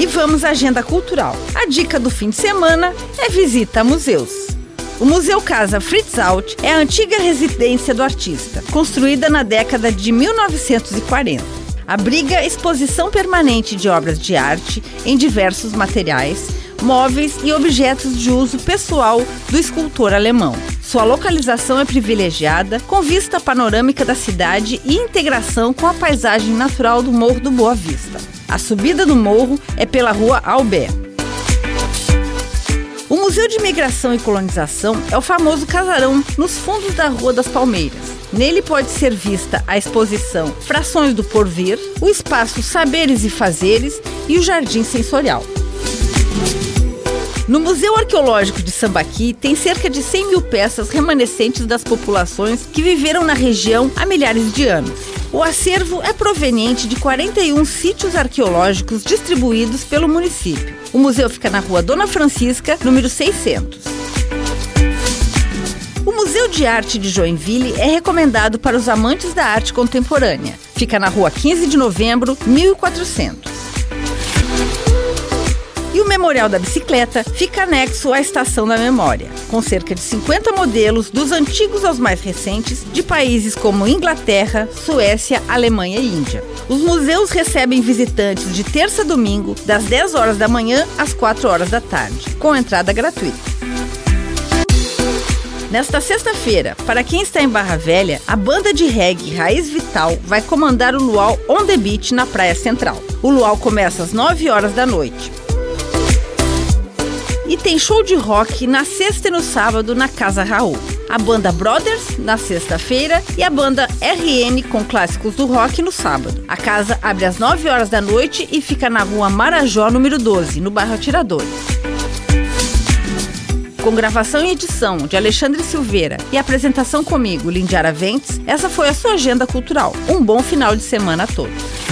E vamos à agenda cultural. A dica do fim de semana é visita a museus. O Museu Casa Fritz Alt é a antiga residência do artista, construída na década de 1940. Abriga exposição permanente de obras de arte em diversos materiais, móveis e objetos de uso pessoal do escultor alemão. Sua localização é privilegiada, com vista panorâmica da cidade e integração com a paisagem natural do Morro do Boa Vista. A subida do morro é pela rua Albé. O Museu de Imigração e Colonização é o famoso casarão nos fundos da Rua das Palmeiras. Nele pode ser vista a exposição Frações do Porvir, o espaço Saberes e Fazeres e o Jardim Sensorial. No Museu Arqueológico de Sambaqui tem cerca de 100 mil peças remanescentes das populações que viveram na região há milhares de anos. O acervo é proveniente de 41 sítios arqueológicos distribuídos pelo município. O museu fica na rua Dona Francisca, número 600. O Museu de Arte de Joinville é recomendado para os amantes da arte contemporânea. Fica na rua 15 de novembro, 1400. Memorial da Bicicleta fica anexo à Estação da Memória, com cerca de 50 modelos, dos antigos aos mais recentes, de países como Inglaterra, Suécia, Alemanha e Índia. Os museus recebem visitantes de terça a domingo, das 10 horas da manhã às 4 horas da tarde, com entrada gratuita. Nesta sexta-feira, para quem está em Barra Velha, a banda de reggae Raiz Vital vai comandar o Luau On The Beach na Praia Central. O Luau começa às 9 horas da noite. Tem show de rock na sexta e no sábado na Casa Raul. A banda Brothers na sexta-feira e a banda RN com clássicos do rock no sábado. A casa abre às 9 horas da noite e fica na rua Marajó, número 12, no bairro Atiradores. Com gravação e edição de Alexandre Silveira e apresentação comigo, Lindiara Ventes, essa foi a sua agenda cultural. Um bom final de semana a todos.